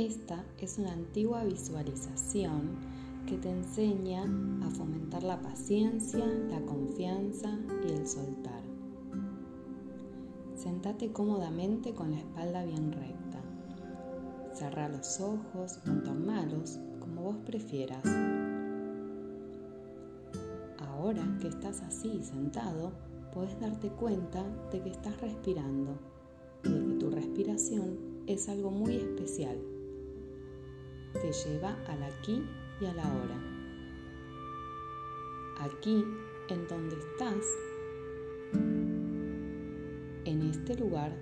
Esta es una antigua visualización que te enseña a fomentar la paciencia, la confianza y el soltar. Sentate cómodamente con la espalda bien recta. Cerra los ojos o entornalos como vos prefieras. Ahora que estás así sentado, puedes darte cuenta de que estás respirando y de que tu respiración es algo muy especial. Te lleva al aquí y a la hora. Aquí, en donde estás, en este lugar,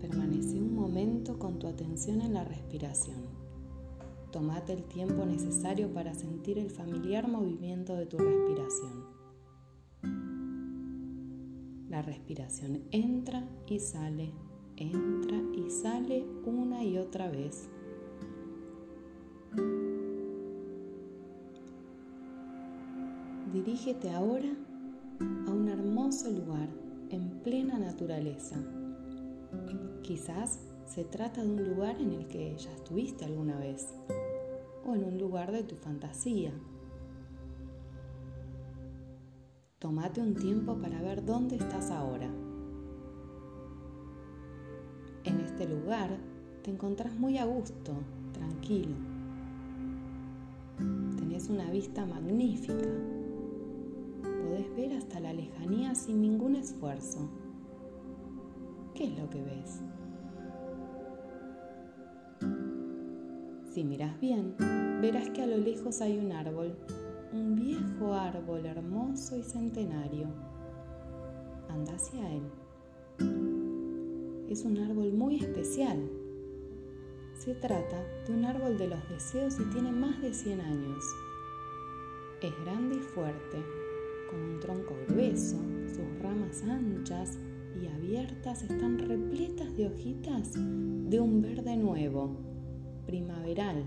permanece un momento con tu atención en la respiración. Tómate el tiempo necesario para sentir el familiar movimiento de tu respiración. La respiración entra y sale, entra y sale una y otra vez. Dirígete ahora a un hermoso lugar en plena naturaleza. Quizás se trata de un lugar en el que ya estuviste alguna vez o en un lugar de tu fantasía. Tómate un tiempo para ver dónde estás ahora. Este lugar te encontrás muy a gusto, tranquilo. Tenés una vista magnífica. Podés ver hasta la lejanía sin ningún esfuerzo. ¿Qué es lo que ves? Si miras bien, verás que a lo lejos hay un árbol, un viejo árbol hermoso y centenario. Anda hacia él. Es un árbol muy especial. Se trata de un árbol de los deseos y tiene más de 100 años. Es grande y fuerte, con un tronco grueso, sus ramas anchas y abiertas están repletas de hojitas de un verde nuevo primaveral.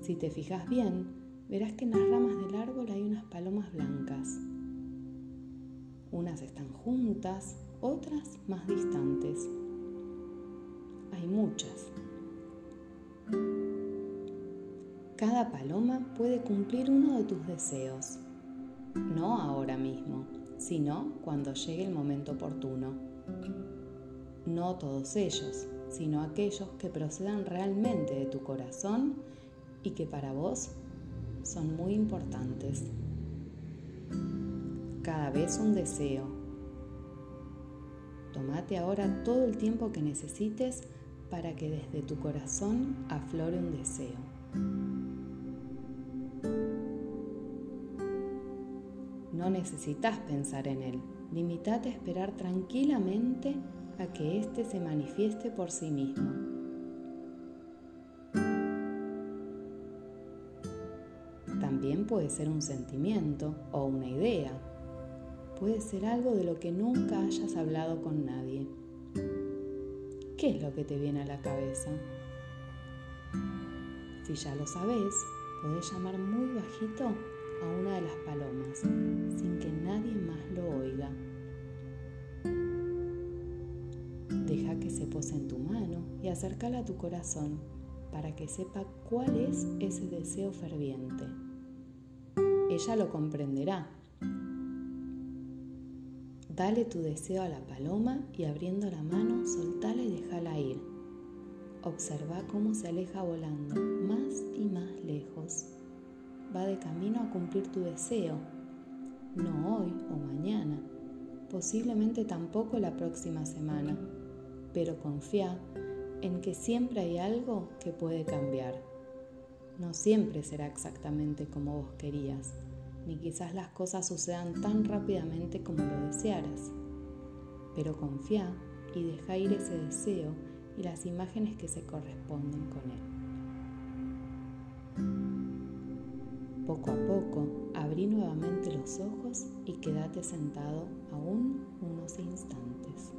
Si te fijas bien, verás que en las ramas del árbol hay unas palomas blancas. Unas están juntas, otras más distantes. Hay muchas. Cada paloma puede cumplir uno de tus deseos, no ahora mismo, sino cuando llegue el momento oportuno. No todos ellos, sino aquellos que procedan realmente de tu corazón y que para vos son muy importantes. Cada vez un deseo. Tómate ahora todo el tiempo que necesites para que desde tu corazón aflore un deseo. No necesitas pensar en él, limitate a esperar tranquilamente a que éste se manifieste por sí mismo. También puede ser un sentimiento o una idea. Puede ser algo de lo que nunca hayas hablado con nadie. ¿Qué es lo que te viene a la cabeza? Si ya lo sabes, podés llamar muy bajito a una de las palomas sin que nadie más lo oiga. Deja que se pose en tu mano y acércala a tu corazón para que sepa cuál es ese deseo ferviente. Ella lo comprenderá. Dale tu deseo a la paloma y abriendo la mano, soltala y déjala ir. Observa cómo se aleja volando más y más lejos. Va de camino a cumplir tu deseo, no hoy o mañana, posiblemente tampoco la próxima semana pero confía en que siempre hay algo que puede cambiar. No siempre será exactamente como vos querías, ni quizás las cosas sucedan tan rápidamente como lo desearas. Pero confía y deja ir ese deseo y las imágenes que se corresponden con él. Poco a poco, abrí nuevamente los ojos y quédate sentado aún unos instantes.